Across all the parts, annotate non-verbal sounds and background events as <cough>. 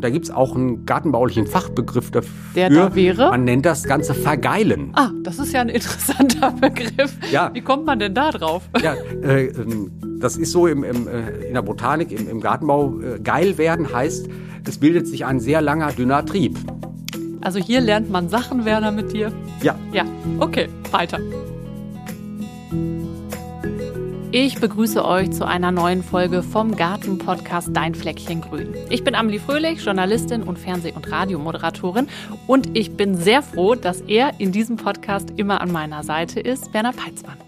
Und da gibt es auch einen gartenbaulichen Fachbegriff dafür. Der da wäre? Man nennt das Ganze Vergeilen. Ah, das ist ja ein interessanter <laughs> Begriff. Ja. Wie kommt man denn da drauf? Ja, äh, ähm, das ist so im, im, äh, in der Botanik, im, im Gartenbau. Äh, geil werden heißt, es bildet sich ein sehr langer, dünner Trieb. Also hier lernt man Sachen, Werner, mit dir. Ja. Ja, okay, weiter. Ich begrüße euch zu einer neuen Folge vom Garten-Podcast Dein Fleckchen Grün. Ich bin Amelie Fröhlich, Journalistin und Fernseh- und Radiomoderatorin und ich bin sehr froh, dass er in diesem Podcast immer an meiner Seite ist, Werner Peitzmann.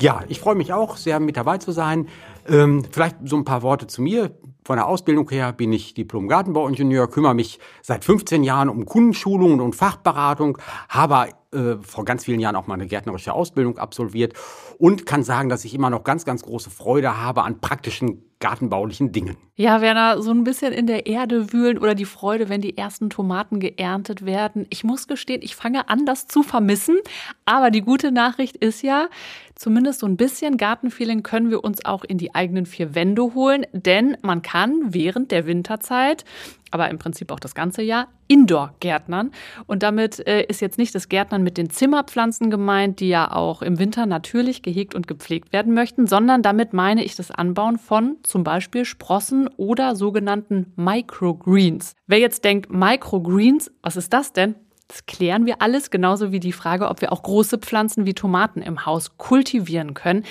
Ja, ich freue mich auch sehr mit dabei zu sein. Ähm, vielleicht so ein paar Worte zu mir. Von der Ausbildung her bin ich Diplom-Gartenbauingenieur, kümmere mich seit 15 Jahren um Kundenschulungen und Fachberatung, habe äh, vor ganz vielen Jahren auch mal eine gärtnerische Ausbildung absolviert und kann sagen, dass ich immer noch ganz, ganz große Freude habe an praktischen gartenbaulichen Dingen. Ja, Werner, so ein bisschen in der Erde wühlen oder die Freude, wenn die ersten Tomaten geerntet werden. Ich muss gestehen, ich fange an, das zu vermissen. Aber die gute Nachricht ist ja, zumindest so ein bisschen Gartenfeeling können wir uns auch in die eigenen vier Wände holen, denn man kann während der Winterzeit aber im Prinzip auch das ganze Jahr, Indoor-Gärtnern. Und damit äh, ist jetzt nicht das Gärtnern mit den Zimmerpflanzen gemeint, die ja auch im Winter natürlich gehegt und gepflegt werden möchten, sondern damit meine ich das Anbauen von zum Beispiel Sprossen oder sogenannten Microgreens. Wer jetzt denkt, Microgreens, was ist das denn? Das klären wir alles, genauso wie die Frage, ob wir auch große Pflanzen wie Tomaten im Haus kultivieren können.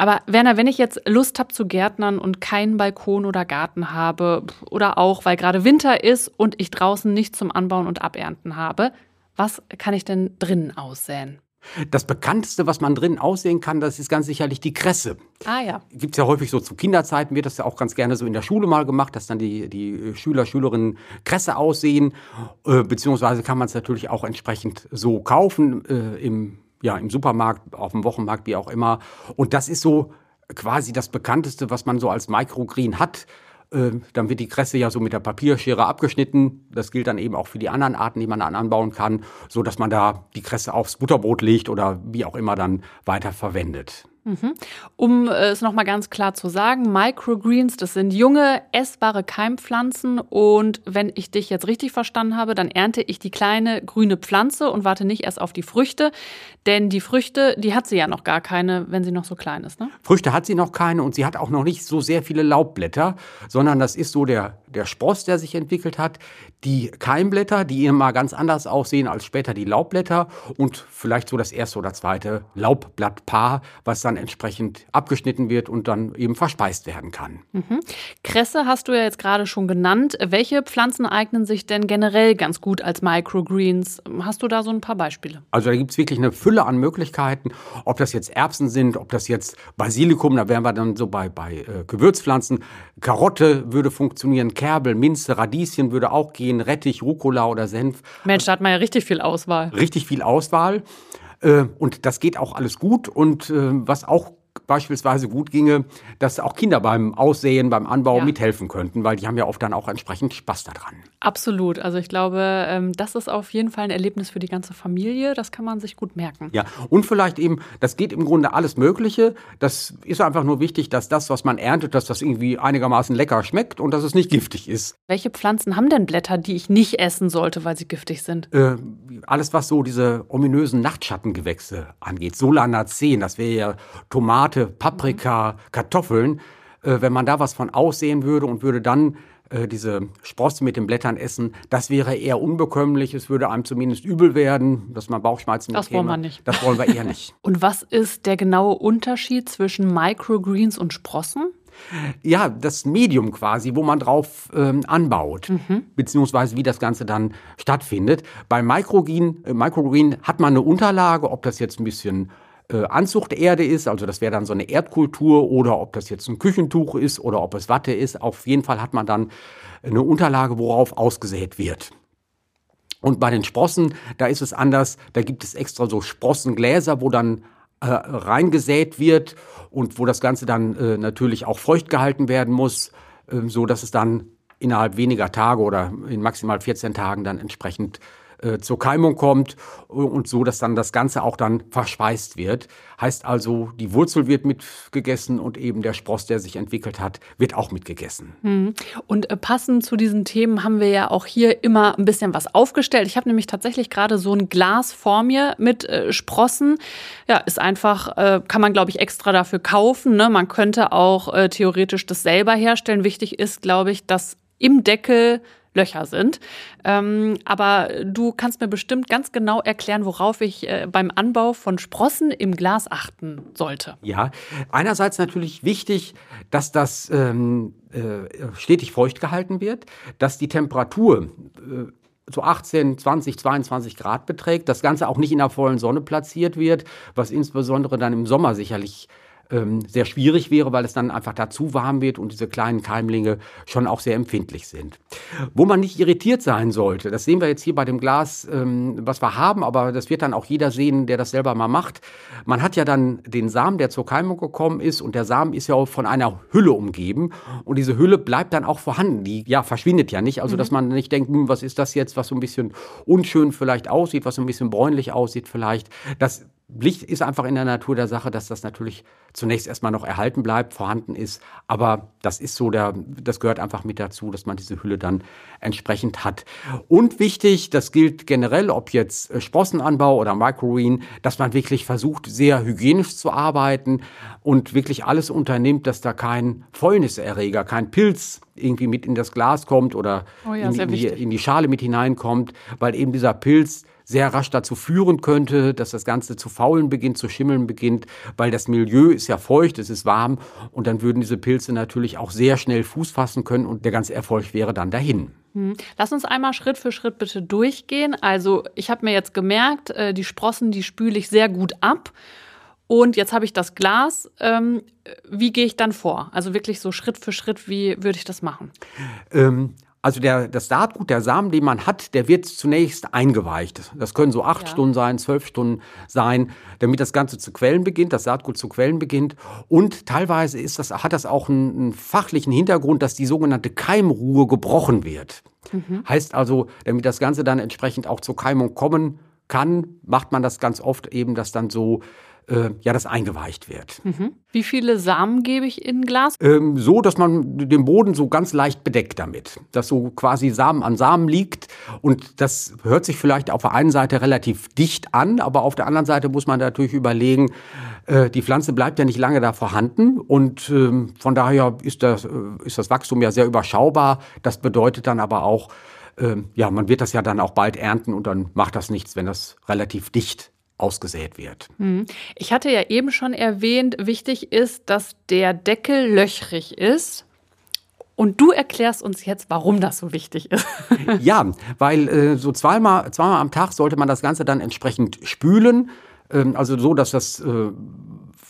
Aber Werner, wenn ich jetzt Lust habe zu Gärtnern und keinen Balkon oder Garten habe oder auch, weil gerade Winter ist und ich draußen nichts zum Anbauen und Abernten habe, was kann ich denn drinnen aussäen? Das bekannteste, was man drinnen aussehen kann, das ist ganz sicherlich die Kresse. Ah ja. Gibt es ja häufig so zu Kinderzeiten, wird das ja auch ganz gerne so in der Schule mal gemacht, dass dann die, die Schüler, Schülerinnen Kresse aussehen. Äh, beziehungsweise kann man es natürlich auch entsprechend so kaufen äh, im ja, im Supermarkt, auf dem Wochenmarkt, wie auch immer. Und das ist so quasi das bekannteste, was man so als Microgreen hat. Ähm, dann wird die Kresse ja so mit der Papierschere abgeschnitten. Das gilt dann eben auch für die anderen Arten, die man dann anbauen kann, so dass man da die Kresse aufs Butterbrot legt oder wie auch immer dann weiter verwendet. Mhm. Um äh, es nochmal ganz klar zu sagen, Microgreens, das sind junge, essbare Keimpflanzen und wenn ich dich jetzt richtig verstanden habe, dann ernte ich die kleine grüne Pflanze und warte nicht erst auf die Früchte, denn die Früchte, die hat sie ja noch gar keine, wenn sie noch so klein ist. Ne? Früchte hat sie noch keine und sie hat auch noch nicht so sehr viele Laubblätter, sondern das ist so der, der Spross, der sich entwickelt hat, die Keimblätter, die immer ganz anders aussehen als später die Laubblätter und vielleicht so das erste oder zweite Laubblattpaar, was dann entsprechend abgeschnitten wird und dann eben verspeist werden kann. Mhm. Kresse hast du ja jetzt gerade schon genannt. Welche Pflanzen eignen sich denn generell ganz gut als Microgreens? Hast du da so ein paar Beispiele? Also da gibt es wirklich eine Fülle an Möglichkeiten, ob das jetzt Erbsen sind, ob das jetzt Basilikum, da wären wir dann so bei, bei äh, Gewürzpflanzen. Karotte würde funktionieren, Kerbel, Minze, Radieschen würde auch gehen, Rettich, Rucola oder Senf. Mensch, da hat man ja richtig viel Auswahl. Richtig viel Auswahl. Äh, und das geht auch alles gut. Und äh, was auch beispielsweise gut ginge, dass auch Kinder beim Aussehen, beim Anbau ja. mithelfen könnten, weil die haben ja oft dann auch entsprechend Spaß daran. Absolut. Also ich glaube, ähm, das ist auf jeden Fall ein Erlebnis für die ganze Familie. Das kann man sich gut merken. Ja, und vielleicht eben, das geht im Grunde alles Mögliche. Das ist einfach nur wichtig, dass das, was man erntet, dass das irgendwie einigermaßen lecker schmeckt und dass es nicht giftig ist. Welche Pflanzen haben denn Blätter, die ich nicht essen sollte, weil sie giftig sind? Äh, alles, was so diese ominösen Nachtschattengewächse angeht. Solanaceen, das wäre ja Tomate, Paprika, Kartoffeln. Äh, wenn man da was von aussehen würde und würde dann äh, diese Sprosse mit den Blättern essen, das wäre eher unbekömmlich. Es würde einem zumindest übel werden, dass man Bauchschmerzen Das wollen wir nicht. Das wollen wir eher nicht. <laughs> und was ist der genaue Unterschied zwischen Microgreens und Sprossen? Ja, das Medium quasi, wo man drauf ähm, anbaut, mhm. beziehungsweise wie das Ganze dann stattfindet. Bei Microgreen, äh, Microgreen hat man eine Unterlage, ob das jetzt ein bisschen äh, Anzuchterde ist, also das wäre dann so eine Erdkultur oder ob das jetzt ein Küchentuch ist oder ob es Watte ist. Auf jeden Fall hat man dann eine Unterlage, worauf ausgesät wird. Und bei den Sprossen, da ist es anders. Da gibt es extra so Sprossengläser, wo dann äh, reingesät wird und wo das Ganze dann äh, natürlich auch feucht gehalten werden muss, äh, so dass es dann innerhalb weniger Tage oder in maximal 14 Tagen dann entsprechend äh, zur Keimung kommt und so, dass dann das Ganze auch dann verspeist wird. Heißt also, die Wurzel wird mitgegessen und eben der Spross, der sich entwickelt hat, wird auch mitgegessen. Hm. Und äh, passend zu diesen Themen haben wir ja auch hier immer ein bisschen was aufgestellt. Ich habe nämlich tatsächlich gerade so ein Glas vor mir mit äh, Sprossen. Ja, ist einfach, äh, kann man glaube ich extra dafür kaufen. Ne? Man könnte auch äh, theoretisch das selber herstellen. Wichtig ist, glaube ich, dass im Deckel Löcher sind. Ähm, aber du kannst mir bestimmt ganz genau erklären, worauf ich äh, beim Anbau von Sprossen im Glas achten sollte. Ja, einerseits natürlich wichtig, dass das ähm, äh, stetig feucht gehalten wird, dass die Temperatur äh, so 18, 20, 22 Grad beträgt, das Ganze auch nicht in der vollen Sonne platziert wird, was insbesondere dann im Sommer sicherlich ähm, sehr schwierig wäre, weil es dann einfach dazu warm wird und diese kleinen Keimlinge schon auch sehr empfindlich sind. Wo man nicht irritiert sein sollte, das sehen wir jetzt hier bei dem Glas, ähm, was wir haben, aber das wird dann auch jeder sehen, der das selber mal macht. Man hat ja dann den Samen, der zur Keimung gekommen ist und der Samen ist ja auch von einer Hülle umgeben und diese Hülle bleibt dann auch vorhanden. Die ja verschwindet ja nicht, also mhm. dass man nicht denkt, hm, was ist das jetzt, was so ein bisschen unschön vielleicht aussieht, was so ein bisschen bräunlich aussieht vielleicht. Das Licht ist einfach in der Natur der Sache, dass das natürlich zunächst erstmal noch erhalten bleibt, vorhanden ist. Aber das ist so, der, das gehört einfach mit dazu, dass man diese Hülle dann entsprechend hat. Und wichtig, das gilt generell, ob jetzt äh, Sprossenanbau oder Microgreen, dass man wirklich versucht, sehr hygienisch zu arbeiten und wirklich alles unternimmt, dass da kein Fäulniserreger, kein Pilz irgendwie mit in das Glas kommt oder oh ja, in, in, die, in die Schale mit hineinkommt, weil eben dieser Pilz sehr rasch dazu führen könnte, dass das Ganze zu faulen beginnt, zu schimmeln beginnt, weil das Milieu ist ja feucht, es ist warm und dann würden diese Pilze natürlich auch sehr schnell Fuß fassen können und der ganze Erfolg wäre dann dahin. Hm. Lass uns einmal Schritt für Schritt bitte durchgehen. Also ich habe mir jetzt gemerkt, äh, die Sprossen, die spüle ich sehr gut ab. Und jetzt habe ich das Glas. Ähm, wie gehe ich dann vor? Also wirklich so Schritt für Schritt, wie würde ich das machen? Ähm, also der, das Saatgut, der Samen, den man hat, der wird zunächst eingeweicht. Das können so acht ja. Stunden sein, zwölf Stunden sein, damit das Ganze zu quellen beginnt, das Saatgut zu quellen beginnt. Und teilweise ist das, hat das auch einen, einen fachlichen Hintergrund, dass die sogenannte Keimruhe gebrochen wird. Mhm. Heißt also, damit das Ganze dann entsprechend auch zur Keimung kommen kann, macht man das ganz oft eben, dass dann so äh, ja, das eingeweicht wird. Mhm. Wie viele Samen gebe ich in ein Glas? Ähm, so, dass man den Boden so ganz leicht bedeckt damit. Dass so quasi Samen an Samen liegt. Und das hört sich vielleicht auf der einen Seite relativ dicht an, aber auf der anderen Seite muss man natürlich überlegen, äh, die Pflanze bleibt ja nicht lange da vorhanden. Und ähm, von daher ist das, äh, ist das Wachstum ja sehr überschaubar. Das bedeutet dann aber auch, ähm, ja, man wird das ja dann auch bald ernten und dann macht das nichts, wenn das relativ dicht ausgesät wird. Hm. Ich hatte ja eben schon erwähnt, wichtig ist, dass der Deckel löchrig ist. Und du erklärst uns jetzt, warum das so wichtig ist. <laughs> ja, weil äh, so zweimal, zweimal am Tag sollte man das Ganze dann entsprechend spülen. Ähm, also so, dass das äh,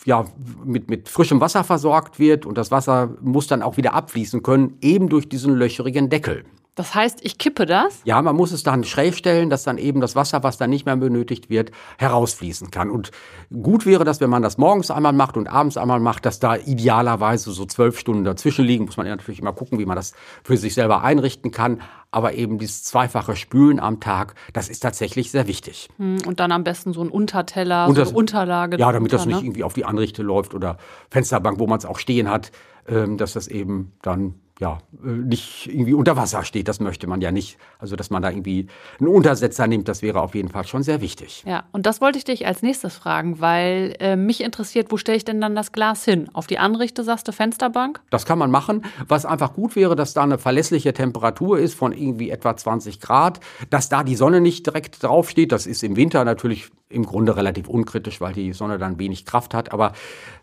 ja, mit, mit frischem Wasser versorgt wird und das Wasser muss dann auch wieder abfließen können, eben durch diesen löcherigen Deckel. Das heißt, ich kippe das? Ja, man muss es dann schräg stellen, dass dann eben das Wasser, was dann nicht mehr benötigt wird, herausfließen kann. Und gut wäre das, wenn man das morgens einmal macht und abends einmal macht, dass da idealerweise so zwölf Stunden dazwischen liegen. Muss man natürlich immer gucken, wie man das für sich selber einrichten kann. Aber eben dieses zweifache Spülen am Tag, das ist tatsächlich sehr wichtig. Hm, und dann am besten so ein Unterteller, und das, so eine Unterlage. Ja, damit das nicht ne? irgendwie auf die Anrichte läuft oder Fensterbank, wo man es auch stehen hat, ähm, dass das eben dann ja, äh, nicht irgendwie unter Wasser steht. Das möchte man ja nicht. Also, dass man da irgendwie einen Untersetzer nimmt, das wäre auf jeden Fall schon sehr wichtig. Ja, und das wollte ich dich als nächstes fragen, weil äh, mich interessiert, wo stelle ich denn dann das Glas hin? Auf die Anrichte, sagst du, Fensterbank? Das kann man machen. Was einfach gut wäre, dass da eine verlässliche Temperatur ist von irgendwie etwa 20 Grad, dass da die Sonne nicht direkt draufsteht. Das ist im Winter natürlich im Grunde relativ unkritisch, weil die Sonne dann wenig Kraft hat. Aber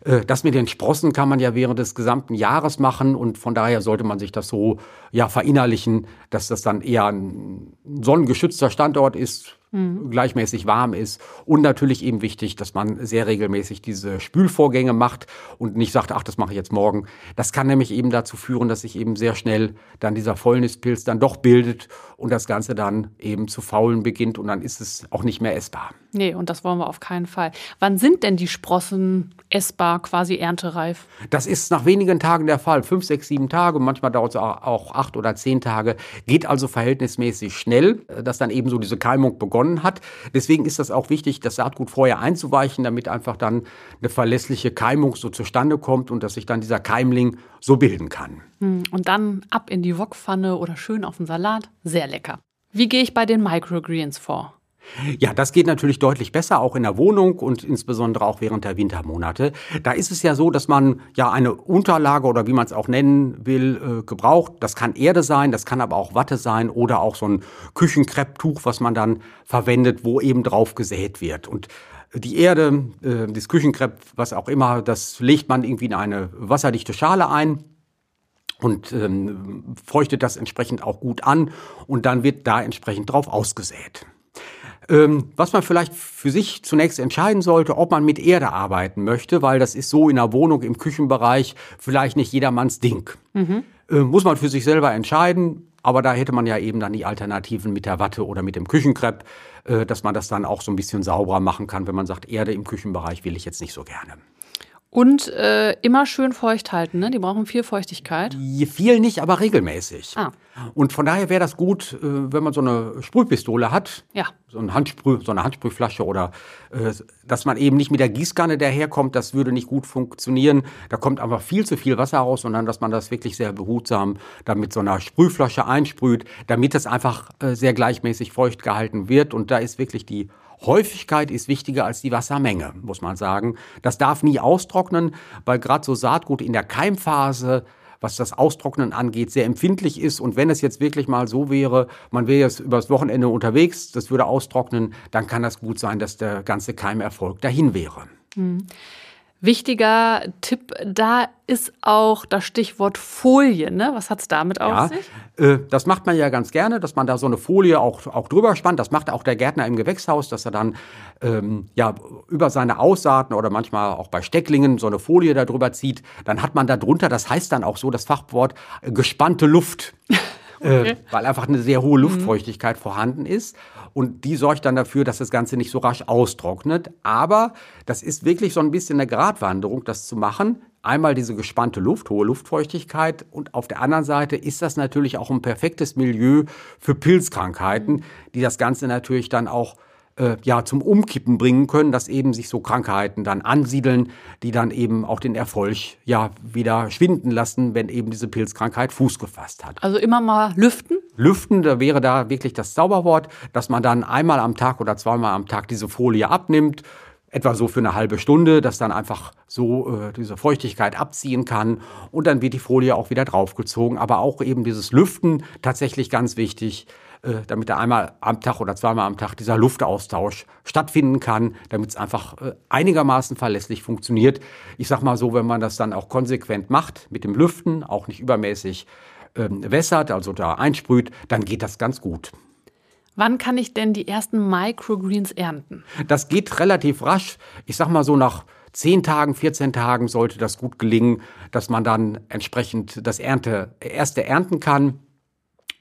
äh, das mit den Sprossen kann man ja während des gesamten Jahres machen und von daher sollte man sich das so ja verinnerlichen, dass das dann eher ein sonnengeschützter Standort ist, mhm. gleichmäßig warm ist. Und natürlich eben wichtig, dass man sehr regelmäßig diese Spülvorgänge macht und nicht sagt, ach, das mache ich jetzt morgen. Das kann nämlich eben dazu führen, dass sich eben sehr schnell dann dieser Fäulnispilz dann doch bildet und das Ganze dann eben zu faulen beginnt und dann ist es auch nicht mehr essbar. Nee, und das wollen wir auf keinen Fall. Wann sind denn die Sprossen essbar, quasi erntereif? Das ist nach wenigen Tagen der Fall. Fünf, sechs, sieben Tage, manchmal dauert es auch acht oder zehn Tage. Geht also verhältnismäßig schnell, dass dann eben so diese Keimung begonnen hat. Deswegen ist das auch wichtig, das Saatgut vorher einzuweichen, damit einfach dann eine verlässliche Keimung so zustande kommt und dass sich dann dieser Keimling so bilden kann. Hm, und dann ab in die Wokpfanne oder schön auf den Salat. Sehr lecker. Wie gehe ich bei den Microgreens vor? Ja, das geht natürlich deutlich besser, auch in der Wohnung und insbesondere auch während der Wintermonate. Da ist es ja so, dass man ja eine Unterlage oder wie man es auch nennen will, äh, gebraucht. Das kann Erde sein, das kann aber auch Watte sein oder auch so ein Küchenkrepptuch, was man dann verwendet, wo eben drauf gesät wird. Und die Erde, äh, das Küchenkrepp, was auch immer, das legt man irgendwie in eine wasserdichte Schale ein und ähm, feuchtet das entsprechend auch gut an und dann wird da entsprechend drauf ausgesät. Ähm, was man vielleicht für sich zunächst entscheiden sollte, ob man mit Erde arbeiten möchte, weil das ist so in der Wohnung, im Küchenbereich vielleicht nicht jedermanns Ding. Mhm. Äh, muss man für sich selber entscheiden, aber da hätte man ja eben dann die Alternativen mit der Watte oder mit dem Küchenkrepp, äh, dass man das dann auch so ein bisschen sauberer machen kann, wenn man sagt, Erde im Küchenbereich will ich jetzt nicht so gerne. Und äh, immer schön feucht halten, ne? Die brauchen viel Feuchtigkeit. Viel nicht, aber regelmäßig. Ah. Und von daher wäre das gut, äh, wenn man so eine Sprühpistole hat. Ja. So, ein Handsprüh, so eine Handsprühflasche oder äh, dass man eben nicht mit der Gießkanne daherkommt, das würde nicht gut funktionieren. Da kommt einfach viel zu viel Wasser raus, sondern dass man das wirklich sehr behutsam dann mit so einer Sprühflasche einsprüht, damit es einfach äh, sehr gleichmäßig feucht gehalten wird. Und da ist wirklich die Häufigkeit ist wichtiger als die Wassermenge, muss man sagen. Das darf nie austrocknen, weil gerade so Saatgut in der Keimphase was das Austrocknen angeht, sehr empfindlich ist. Und wenn es jetzt wirklich mal so wäre, man wäre jetzt übers Wochenende unterwegs, das würde austrocknen, dann kann das gut sein, dass der ganze Keimerfolg dahin wäre. Mhm. Wichtiger Tipp da ist auch das Stichwort Folie. Ne? Was hat es damit auf ja, sich? Äh, das macht man ja ganz gerne, dass man da so eine Folie auch, auch drüber spannt. Das macht auch der Gärtner im Gewächshaus, dass er dann ähm, ja, über seine Aussaaten oder manchmal auch bei Stecklingen so eine Folie darüber zieht. Dann hat man da drunter, das heißt dann auch so das Fachwort, äh, gespannte Luft. <laughs> Äh, okay. äh, weil einfach eine sehr hohe mhm. Luftfeuchtigkeit mhm. vorhanden ist. Und die sorgt dann dafür, dass das Ganze nicht so rasch austrocknet. Aber das ist wirklich so ein bisschen eine Gratwanderung, das zu machen. Einmal diese gespannte Luft, hohe Luftfeuchtigkeit und auf der anderen Seite ist das natürlich auch ein perfektes Milieu für Pilzkrankheiten, die das Ganze natürlich dann auch äh, ja, zum Umkippen bringen können, dass eben sich so Krankheiten dann ansiedeln, die dann eben auch den Erfolg ja wieder schwinden lassen, wenn eben diese Pilzkrankheit Fuß gefasst hat. Also immer mal lüften? Lüften, da wäre da wirklich das Zauberwort, dass man dann einmal am Tag oder zweimal am Tag diese Folie abnimmt, etwa so für eine halbe Stunde, dass dann einfach so äh, diese Feuchtigkeit abziehen kann und dann wird die Folie auch wieder draufgezogen. Aber auch eben dieses Lüften tatsächlich ganz wichtig, äh, damit da einmal am Tag oder zweimal am Tag dieser Luftaustausch stattfinden kann, damit es einfach äh, einigermaßen verlässlich funktioniert. Ich sag mal so, wenn man das dann auch konsequent macht mit dem Lüften, auch nicht übermäßig ähm, wässert, also da einsprüht, dann geht das ganz gut. Wann kann ich denn die ersten Microgreens ernten? Das geht relativ rasch. Ich sag mal so nach 10 Tagen, 14 Tagen sollte das gut gelingen, dass man dann entsprechend das Ernte, erste ernten kann.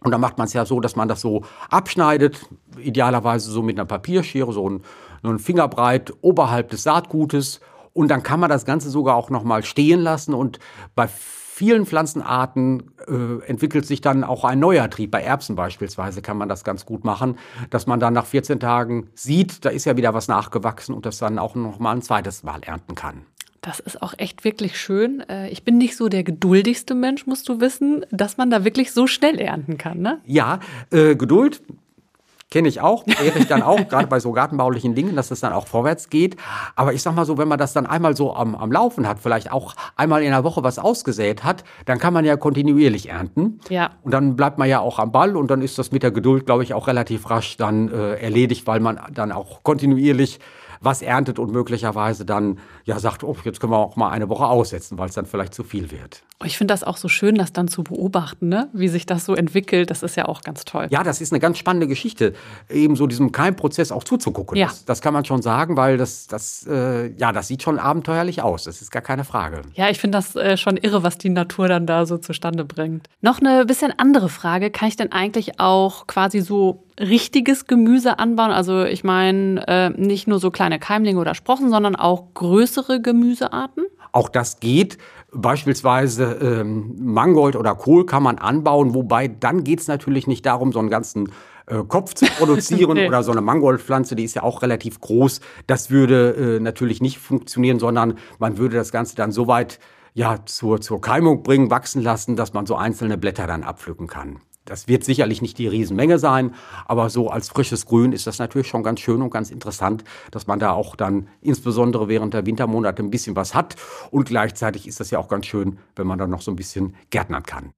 Und dann macht man es ja so, dass man das so abschneidet, idealerweise so mit einer Papierschere, so ein, so Fingerbreit oberhalb des Saatgutes. Und dann kann man das Ganze sogar auch nochmal stehen lassen. Und bei vielen Pflanzenarten äh, entwickelt sich dann auch ein neuer Trieb. Bei Erbsen beispielsweise kann man das ganz gut machen, dass man dann nach 14 Tagen sieht, da ist ja wieder was nachgewachsen und das dann auch nochmal ein zweites Mal ernten kann. Das ist auch echt wirklich schön. Äh, ich bin nicht so der geduldigste Mensch, musst du wissen, dass man da wirklich so schnell ernten kann. Ne? Ja, äh, Geduld kenne ich auch, ehre ich dann auch, <laughs> gerade bei so gartenbaulichen Dingen, dass es dann auch vorwärts geht. Aber ich sag mal so, wenn man das dann einmal so am, am Laufen hat, vielleicht auch einmal in der Woche was ausgesät hat, dann kann man ja kontinuierlich ernten. Ja. Und dann bleibt man ja auch am Ball und dann ist das mit der Geduld, glaube ich, auch relativ rasch dann äh, erledigt, weil man dann auch kontinuierlich was erntet und möglicherweise dann ja sagt, oh, jetzt können wir auch mal eine Woche aussetzen, weil es dann vielleicht zu viel wird. Ich finde das auch so schön, das dann zu beobachten, ne? wie sich das so entwickelt. Das ist ja auch ganz toll. Ja, das ist eine ganz spannende Geschichte, eben so diesem Keimprozess auch zuzugucken. Ja. Das, das kann man schon sagen, weil das, das, äh, ja, das sieht schon abenteuerlich aus. Das ist gar keine Frage. Ja, ich finde das äh, schon irre, was die Natur dann da so zustande bringt. Noch eine bisschen andere Frage. Kann ich denn eigentlich auch quasi so richtiges Gemüse anbauen? Also ich meine, äh, nicht nur so kleine Keimlinge oder Sprossen, sondern auch größere Gemüsearten? Auch das geht. Beispielsweise ähm, Mangold oder Kohl kann man anbauen, wobei dann geht es natürlich nicht darum, so einen ganzen äh, Kopf zu <laughs> produzieren nee. oder so eine Mangoldpflanze, die ist ja auch relativ groß. Das würde äh, natürlich nicht funktionieren, sondern man würde das Ganze dann so weit ja, zur, zur Keimung bringen, wachsen lassen, dass man so einzelne Blätter dann abpflücken kann. Das wird sicherlich nicht die Riesenmenge sein, aber so als frisches Grün ist das natürlich schon ganz schön und ganz interessant, dass man da auch dann insbesondere während der Wintermonate ein bisschen was hat. Und gleichzeitig ist das ja auch ganz schön, wenn man dann noch so ein bisschen gärtnern kann.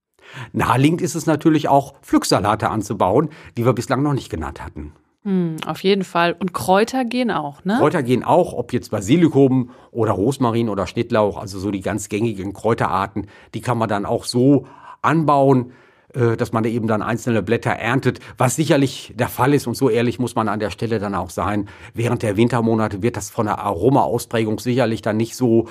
Naheliegend ist es natürlich auch, Pflücksalate anzubauen, die wir bislang noch nicht genannt hatten. Hm, auf jeden Fall. Und Kräuter gehen auch, ne? Kräuter gehen auch, ob jetzt Basilikum oder Rosmarin oder Schnittlauch, also so die ganz gängigen Kräuterarten, die kann man dann auch so anbauen, dass man eben dann einzelne Blätter erntet, was sicherlich der Fall ist und so ehrlich muss man an der Stelle dann auch sein. Während der Wintermonate wird das von der Aromaausprägung sicherlich dann nicht so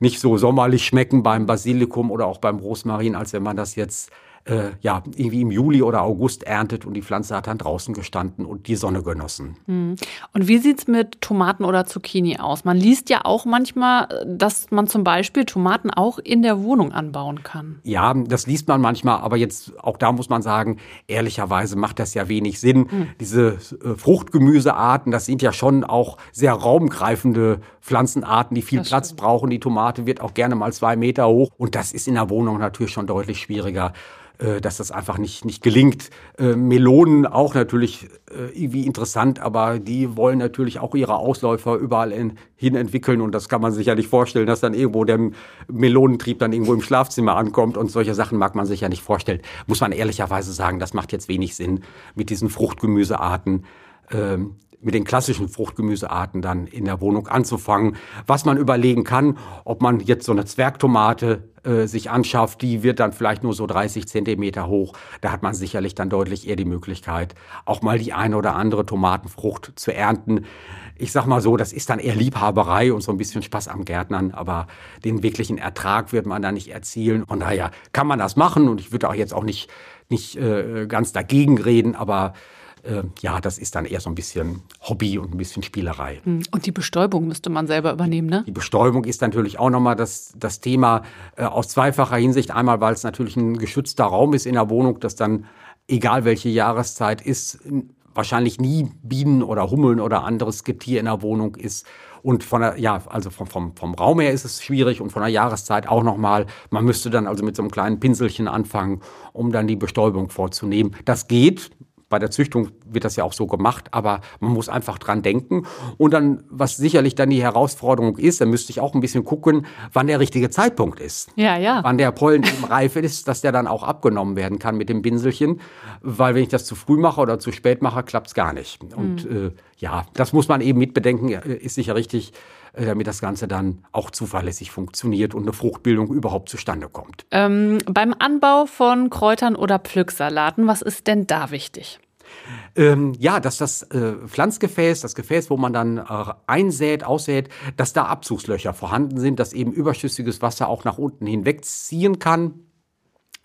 nicht so sommerlich schmecken beim Basilikum oder auch beim Rosmarin, als wenn man das jetzt äh, ja, irgendwie im Juli oder August erntet und die Pflanze hat dann draußen gestanden und die Sonne genossen. Hm. Und wie sieht es mit Tomaten oder Zucchini aus? Man liest ja auch manchmal, dass man zum Beispiel Tomaten auch in der Wohnung anbauen kann. Ja, das liest man manchmal, aber jetzt auch da muss man sagen, ehrlicherweise macht das ja wenig Sinn. Hm. Diese äh, Fruchtgemüsearten, das sind ja schon auch sehr raumgreifende Pflanzenarten, die viel das Platz stimmt. brauchen. Die Tomate wird auch gerne mal zwei Meter hoch und das ist in der Wohnung natürlich schon deutlich schwieriger. Äh, dass das einfach nicht, nicht gelingt. Äh, Melonen auch natürlich äh, irgendwie interessant, aber die wollen natürlich auch ihre Ausläufer überall in, hin entwickeln und das kann man sich ja nicht vorstellen, dass dann irgendwo der Melonentrieb dann irgendwo im Schlafzimmer ankommt und solche Sachen mag man sich ja nicht vorstellen. Muss man ehrlicherweise sagen, das macht jetzt wenig Sinn mit diesen Fruchtgemüsearten. Ähm, mit den klassischen Fruchtgemüsearten dann in der Wohnung anzufangen. Was man überlegen kann, ob man jetzt so eine Zwergtomate äh, sich anschafft, die wird dann vielleicht nur so 30 Zentimeter hoch. Da hat man sicherlich dann deutlich eher die Möglichkeit, auch mal die eine oder andere Tomatenfrucht zu ernten. Ich sag mal so, das ist dann eher Liebhaberei und so ein bisschen Spaß am Gärtnern, aber den wirklichen Ertrag wird man da nicht erzielen. Von daher kann man das machen und ich würde auch jetzt auch nicht, nicht äh, ganz dagegen reden, aber äh, ja, das ist dann eher so ein bisschen Hobby und ein bisschen Spielerei. Hm. Und die Bestäubung müsste man selber übernehmen, ne? Die Bestäubung ist natürlich auch nochmal das, das Thema äh, aus zweifacher Hinsicht. Einmal, weil es natürlich ein geschützter Raum ist in der Wohnung, das dann, egal welche Jahreszeit ist, wahrscheinlich nie Bienen oder Hummeln oder anderes Getier in der Wohnung ist. Und von der, ja, also vom, vom, vom Raum her ist es schwierig und von der Jahreszeit auch nochmal. Man müsste dann also mit so einem kleinen Pinselchen anfangen, um dann die Bestäubung vorzunehmen. Das geht, bei der Züchtung wird das ja auch so gemacht, aber man muss einfach dran denken. Und dann, was sicherlich dann die Herausforderung ist, dann müsste ich auch ein bisschen gucken, wann der richtige Zeitpunkt ist. Ja, ja. Wann der Pollen eben reif ist, dass der dann auch abgenommen werden kann mit dem Pinselchen. Weil wenn ich das zu früh mache oder zu spät mache, klappt es gar nicht. Und mhm. äh, ja, das muss man eben mitbedenken, äh, ist sicher richtig. Damit das Ganze dann auch zuverlässig funktioniert und eine Fruchtbildung überhaupt zustande kommt. Ähm, beim Anbau von Kräutern oder Pflücksalaten, was ist denn da wichtig? Ähm, ja, dass das äh, Pflanzgefäß, das Gefäß, wo man dann äh, einsät, aussät, dass da Abzugslöcher vorhanden sind, dass eben überschüssiges Wasser auch nach unten hinwegziehen kann.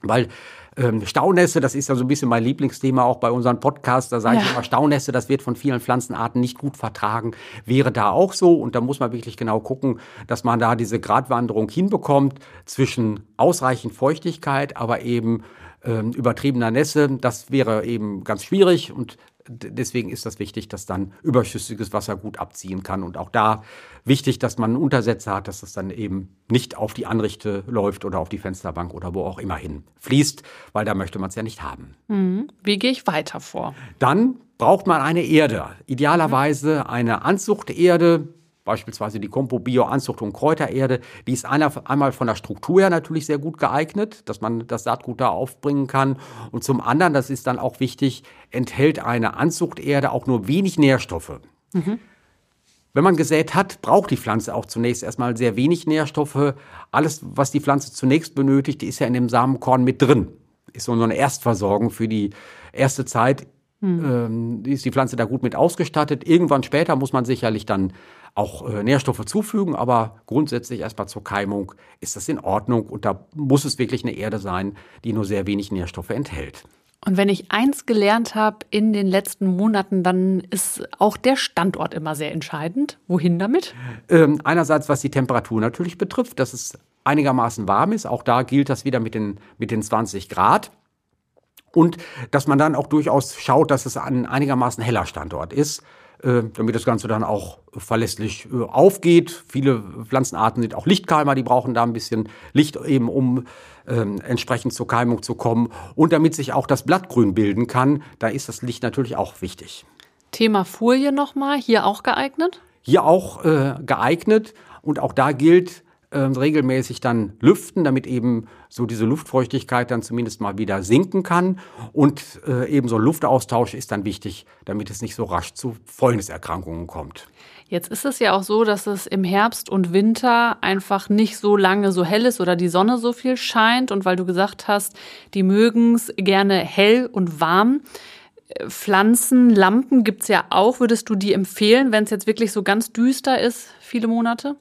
Weil ähm, Staunässe, das ist ja so ein bisschen mein Lieblingsthema auch bei unseren Podcasts. Da sage ja. ich immer, Staunässe, das wird von vielen Pflanzenarten nicht gut vertragen. Wäre da auch so. Und da muss man wirklich genau gucken, dass man da diese Gratwanderung hinbekommt zwischen ausreichend Feuchtigkeit, aber eben ähm, übertriebener Nässe. Das wäre eben ganz schwierig und deswegen ist das wichtig, dass dann überschüssiges Wasser gut abziehen kann. Und auch da wichtig, dass man einen Untersetzer hat, dass das dann eben nicht auf die Anrichte läuft oder auf die Fensterbank oder wo auch immer hin fließt, weil da möchte man es ja nicht haben. Mhm. Wie gehe ich weiter vor? Dann braucht man eine Erde. Idealerweise eine Anzuchterde, beispielsweise die Compo Bio Anzucht und Kräutererde, die ist einer, einmal von der Struktur her natürlich sehr gut geeignet, dass man das Saatgut da aufbringen kann. Und zum anderen, das ist dann auch wichtig, enthält eine Anzuchterde auch nur wenig Nährstoffe. Mhm. Wenn man gesät hat, braucht die Pflanze auch zunächst erstmal sehr wenig Nährstoffe. Alles, was die Pflanze zunächst benötigt, ist ja in dem Samenkorn mit drin. Ist so eine Erstversorgung für die erste Zeit. Hm. Ähm, ist die Pflanze da gut mit ausgestattet. Irgendwann später muss man sicherlich dann auch äh, Nährstoffe zufügen, aber grundsätzlich erstmal zur Keimung ist das in Ordnung und da muss es wirklich eine Erde sein, die nur sehr wenig Nährstoffe enthält. Und wenn ich eins gelernt habe in den letzten Monaten, dann ist auch der Standort immer sehr entscheidend. Wohin damit? Ähm, einerseits, was die Temperatur natürlich betrifft, dass es einigermaßen warm ist. Auch da gilt das wieder mit den, mit den 20 Grad. Und dass man dann auch durchaus schaut, dass es ein einigermaßen heller Standort ist. Äh, damit das Ganze dann auch verlässlich äh, aufgeht. Viele Pflanzenarten sind auch Lichtkeimer, die brauchen da ein bisschen Licht eben, um ähm, entsprechend zur Keimung zu kommen. Und damit sich auch das Blattgrün bilden kann, da ist das Licht natürlich auch wichtig. Thema Folie nochmal, hier auch geeignet? Hier auch äh, geeignet. Und auch da gilt, äh, regelmäßig dann lüften, damit eben so diese Luftfeuchtigkeit dann zumindest mal wieder sinken kann. Und äh, eben so ein Luftaustausch ist dann wichtig, damit es nicht so rasch zu Fäulniserkrankungen kommt. Jetzt ist es ja auch so, dass es im Herbst und Winter einfach nicht so lange so hell ist oder die Sonne so viel scheint. Und weil du gesagt hast, die mögen es gerne hell und warm. Pflanzenlampen gibt es ja auch. Würdest du die empfehlen, wenn es jetzt wirklich so ganz düster ist, viele Monate?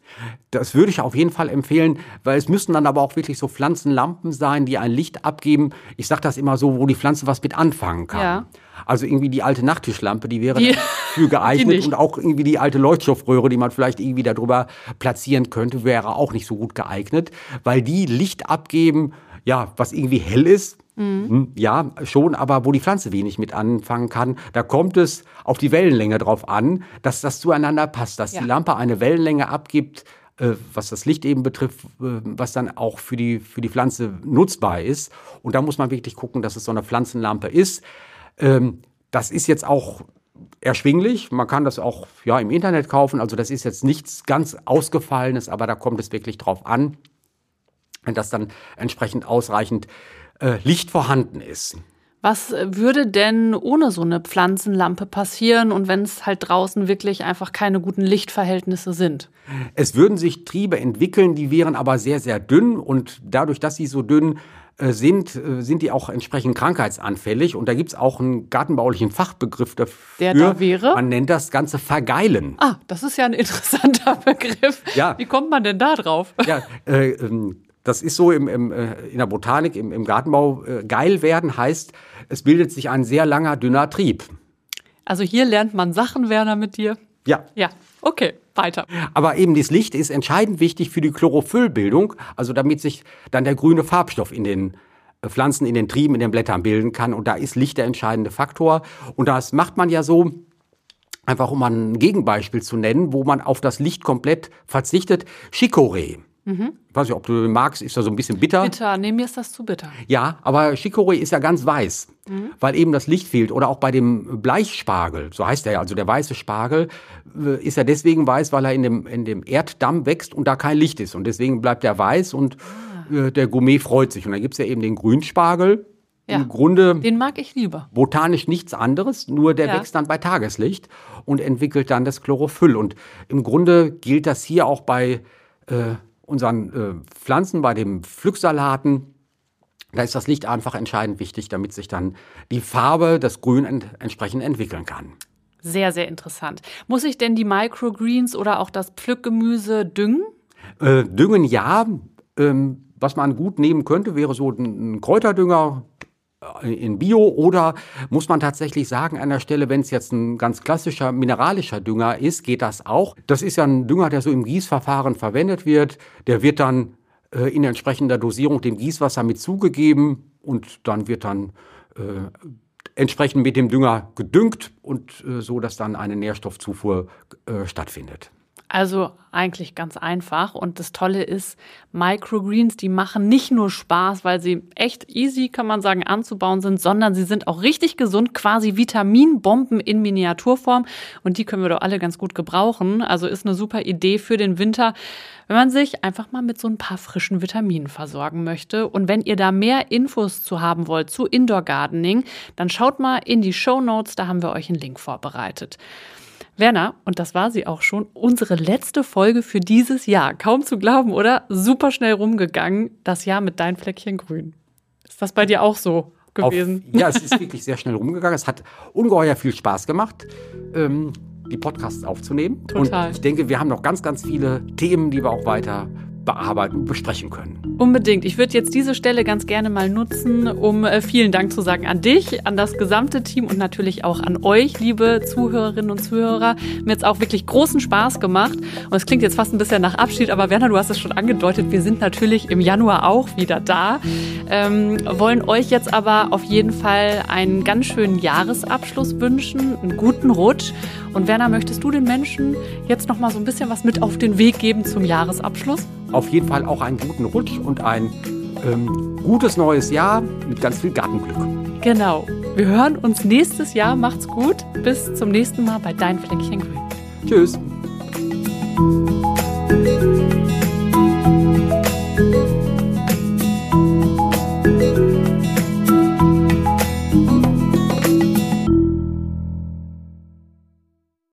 Das würde ich auf jeden Fall empfehlen, weil es müssen dann aber auch wirklich so Pflanzenlampen sein, die ein Licht abgeben. Ich sage das immer so, wo die Pflanze was mit anfangen kann. Ja. Also irgendwie die alte Nachttischlampe, die wäre die, für <laughs> geeignet und auch irgendwie die alte Leuchtstoffröhre, die man vielleicht irgendwie darüber platzieren könnte, wäre auch nicht so gut geeignet, weil die Licht abgeben, ja, was irgendwie hell ist, Mhm. Ja, schon, aber wo die Pflanze wenig mit anfangen kann, da kommt es auf die Wellenlänge drauf an, dass das zueinander passt, dass ja. die Lampe eine Wellenlänge abgibt, äh, was das Licht eben betrifft, äh, was dann auch für die, für die Pflanze nutzbar ist. Und da muss man wirklich gucken, dass es so eine Pflanzenlampe ist. Ähm, das ist jetzt auch erschwinglich. Man kann das auch ja, im Internet kaufen. Also das ist jetzt nichts ganz Ausgefallenes, aber da kommt es wirklich drauf an, dass dann entsprechend ausreichend äh, Licht vorhanden ist. Was würde denn ohne so eine Pflanzenlampe passieren und wenn es halt draußen wirklich einfach keine guten Lichtverhältnisse sind? Es würden sich Triebe entwickeln, die wären aber sehr, sehr dünn und dadurch, dass sie so dünn äh, sind, äh, sind die auch entsprechend krankheitsanfällig. Und da gibt es auch einen gartenbaulichen Fachbegriff dafür. Der da wäre? Man nennt das Ganze Vergeilen. Ah, das ist ja ein interessanter <laughs> Begriff. Ja. Wie kommt man denn da drauf? Ja, äh, ähm, das ist so im, im, äh, in der Botanik, im, im Gartenbau. Äh, geil werden heißt, es bildet sich ein sehr langer, dünner Trieb. Also hier lernt man Sachen, Werner, mit dir. Ja. Ja, okay, weiter. Aber eben das Licht ist entscheidend wichtig für die Chlorophyllbildung, also damit sich dann der grüne Farbstoff in den äh, Pflanzen, in den Trieben, in den Blättern bilden kann. Und da ist Licht der entscheidende Faktor. Und das macht man ja so, einfach um ein Gegenbeispiel zu nennen, wo man auf das Licht komplett verzichtet. Chicorée. Mhm. Ich weiß nicht, ob du den magst, ist da so ein bisschen bitter. Bitter, nee, mir ist das zu bitter. Ja, aber Chicorée ist ja ganz weiß, mhm. weil eben das Licht fehlt. Oder auch bei dem Bleichspargel, so heißt er ja, also der weiße Spargel, äh, ist er deswegen weiß, weil er in dem, in dem Erddamm wächst und da kein Licht ist. Und deswegen bleibt er weiß und ah. der Gourmet freut sich. Und dann gibt's ja eben den Grünspargel. Ja, Im Grunde. Den mag ich lieber. Botanisch nichts anderes, nur der ja. wächst dann bei Tageslicht und entwickelt dann das Chlorophyll. Und im Grunde gilt das hier auch bei äh, unseren äh, Pflanzen, bei den Pflücksalaten, da ist das Licht einfach entscheidend wichtig, damit sich dann die Farbe, das Grün ent entsprechend entwickeln kann. Sehr, sehr interessant. Muss ich denn die Microgreens oder auch das Pflückgemüse düngen? Äh, düngen ja. Ähm, was man gut nehmen könnte, wäre so ein Kräuterdünger, in Bio oder muss man tatsächlich sagen an der Stelle, wenn es jetzt ein ganz klassischer mineralischer Dünger ist, geht das auch. Das ist ja ein Dünger, der so im Gießverfahren verwendet wird. Der wird dann äh, in entsprechender Dosierung dem Gießwasser mit zugegeben und dann wird dann äh, entsprechend mit dem Dünger gedüngt und äh, so, dass dann eine Nährstoffzufuhr äh, stattfindet. Also eigentlich ganz einfach. Und das Tolle ist, Microgreens, die machen nicht nur Spaß, weil sie echt easy, kann man sagen, anzubauen sind, sondern sie sind auch richtig gesund, quasi Vitaminbomben in Miniaturform. Und die können wir doch alle ganz gut gebrauchen. Also ist eine super Idee für den Winter, wenn man sich einfach mal mit so ein paar frischen Vitaminen versorgen möchte. Und wenn ihr da mehr Infos zu haben wollt zu Indoor Gardening, dann schaut mal in die Show Notes, da haben wir euch einen Link vorbereitet. Werner, und das war sie auch schon, unsere letzte Folge für dieses Jahr. Kaum zu glauben, oder? Super schnell rumgegangen, das Jahr mit dein Fleckchen grün. Ist das bei dir auch so gewesen? Auf, ja, es ist wirklich sehr schnell rumgegangen. Es hat ungeheuer viel Spaß gemacht. Ähm, die Podcasts aufzunehmen. Total. Und ich denke, wir haben noch ganz, ganz viele Themen, die wir auch weiter bearbeiten besprechen können. Unbedingt. Ich würde jetzt diese Stelle ganz gerne mal nutzen, um äh, vielen Dank zu sagen an dich, an das gesamte Team und natürlich auch an euch, liebe Zuhörerinnen und Zuhörer. Mir hat auch wirklich großen Spaß gemacht. Und es klingt jetzt fast ein bisschen nach Abschied, aber Werner, du hast es schon angedeutet, wir sind natürlich im Januar auch wieder da. Ähm, wollen euch jetzt aber auf jeden Fall einen ganz schönen Jahresabschluss wünschen, einen guten Rutsch. Und Werner, möchtest du den Menschen jetzt noch mal so ein bisschen was mit auf den Weg geben zum Jahresabschluss? Auf jeden Fall auch einen guten Rutsch und ein ähm, gutes neues Jahr mit ganz viel Gartenglück. Genau. Wir hören uns nächstes Jahr. Macht's gut. Bis zum nächsten Mal bei Dein Fleckchen Grün. Tschüss.